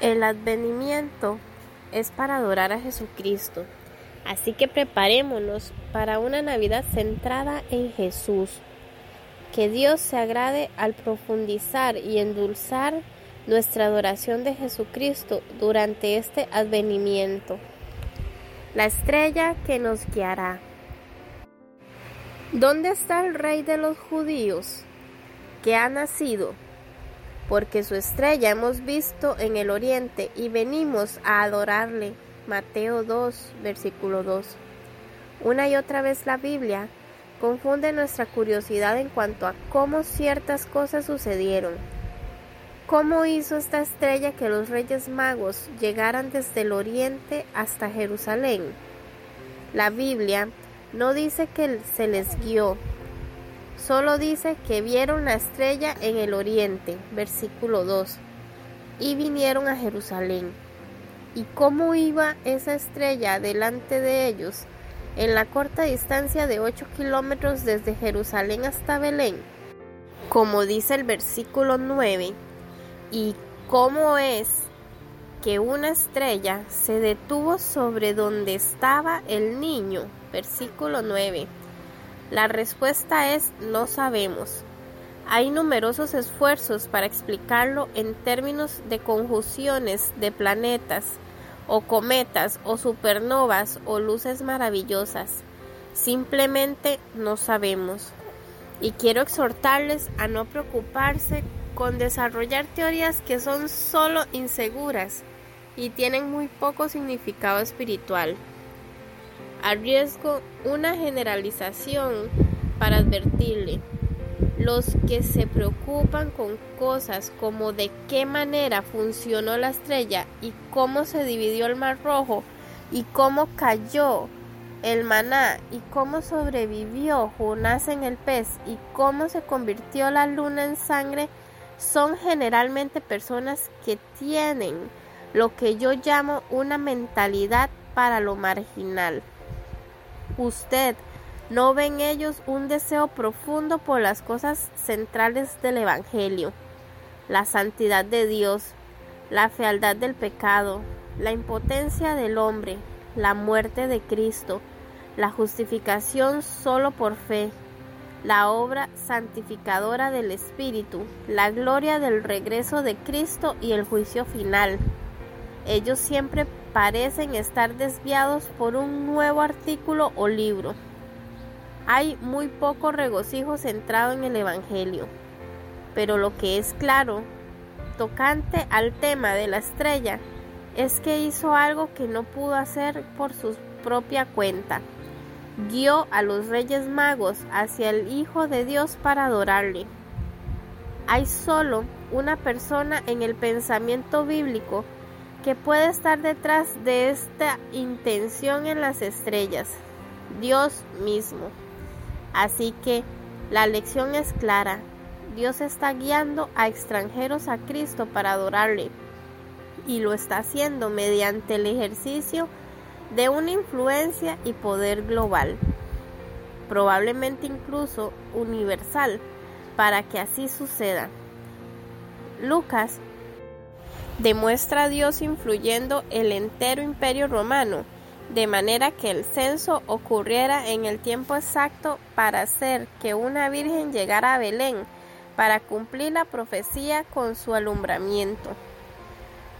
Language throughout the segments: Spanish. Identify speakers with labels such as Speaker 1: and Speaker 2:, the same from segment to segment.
Speaker 1: El advenimiento es para adorar a Jesucristo, así que preparémonos para una Navidad centrada en Jesús. Que Dios se agrade al profundizar y endulzar nuestra adoración de Jesucristo durante este advenimiento. La estrella que nos guiará. ¿Dónde está el rey de los judíos que ha nacido? Porque su estrella hemos visto en el oriente y venimos a adorarle. Mateo 2, versículo 2. Una y otra vez la Biblia confunde nuestra curiosidad en cuanto a cómo ciertas cosas sucedieron. ¿Cómo hizo esta estrella que los reyes magos llegaran desde el oriente hasta Jerusalén? La Biblia no dice que se les guió, Solo dice que vieron la estrella en el oriente, versículo 2, y vinieron a Jerusalén. ¿Y cómo iba esa estrella delante de ellos en la corta distancia de 8 kilómetros desde Jerusalén hasta Belén? Como dice el versículo 9, ¿y cómo es que una estrella se detuvo sobre donde estaba el niño? Versículo 9 la respuesta es no sabemos. Hay numerosos esfuerzos para explicarlo en términos de conjunciones de planetas, o cometas, o supernovas, o luces maravillosas. Simplemente no sabemos. Y quiero exhortarles a no preocuparse con desarrollar teorías que son solo inseguras y tienen muy poco significado espiritual. Arriesgo una generalización para advertirle. Los que se preocupan con cosas como de qué manera funcionó la estrella y cómo se dividió el mar rojo y cómo cayó el maná y cómo sobrevivió Jonás en el pez y cómo se convirtió la luna en sangre son generalmente personas que tienen lo que yo llamo una mentalidad para lo marginal. Usted no ve en ellos un deseo profundo por las cosas centrales del Evangelio, la santidad de Dios, la fealdad del pecado, la impotencia del hombre, la muerte de Cristo, la justificación solo por fe, la obra santificadora del Espíritu, la gloria del regreso de Cristo y el juicio final. Ellos siempre parecen estar desviados por un nuevo artículo o libro. Hay muy poco regocijo centrado en el Evangelio, pero lo que es claro, tocante al tema de la estrella, es que hizo algo que no pudo hacer por su propia cuenta. Guió a los reyes magos hacia el Hijo de Dios para adorarle. Hay solo una persona en el pensamiento bíblico que puede estar detrás de esta intención en las estrellas, Dios mismo. Así que la lección es clara, Dios está guiando a extranjeros a Cristo para adorarle y lo está haciendo mediante el ejercicio de una influencia y poder global, probablemente incluso universal, para que así suceda. Lucas demuestra a Dios influyendo el entero imperio romano, de manera que el censo ocurriera en el tiempo exacto para hacer que una virgen llegara a Belén, para cumplir la profecía con su alumbramiento.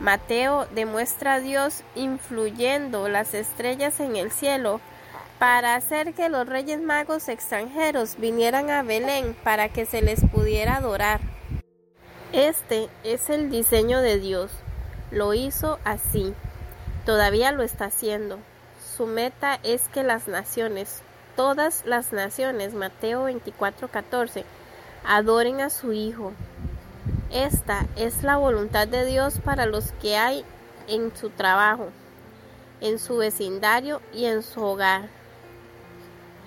Speaker 1: Mateo demuestra a Dios influyendo las estrellas en el cielo para hacer que los reyes magos extranjeros vinieran a Belén para que se les pudiera adorar. Este es el diseño de Dios. Lo hizo así. Todavía lo está haciendo. Su meta es que las naciones, todas las naciones, Mateo 24:14, adoren a su Hijo. Esta es la voluntad de Dios para los que hay en su trabajo, en su vecindario y en su hogar.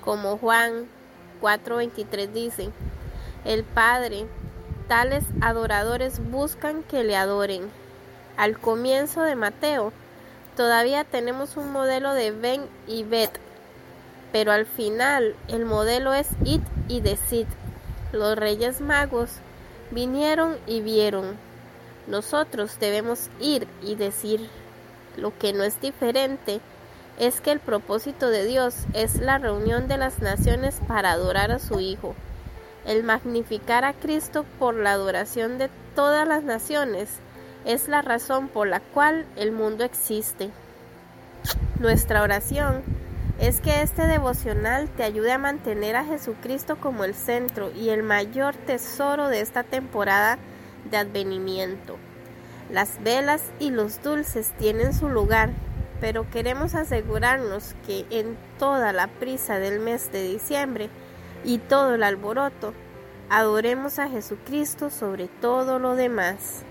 Speaker 1: Como Juan 4:23 dice, el Padre tales adoradores buscan que le adoren. Al comienzo de Mateo, todavía tenemos un modelo de ven y ved, pero al final el modelo es id y decid. Los reyes magos vinieron y vieron. nosotros debemos ir y decir lo que no es diferente es que el propósito de Dios es la reunión de las naciones para adorar a su Hijo, el magnificar a Cristo por la adoración de todas las naciones es la razón por la cual el mundo existe. Nuestra oración es que este devocional te ayude a mantener a Jesucristo como el centro y el mayor tesoro de esta temporada de advenimiento. Las velas y los dulces tienen su lugar, pero queremos asegurarnos que en toda la prisa del mes de diciembre y todo el alboroto, adoremos a Jesucristo sobre todo lo demás.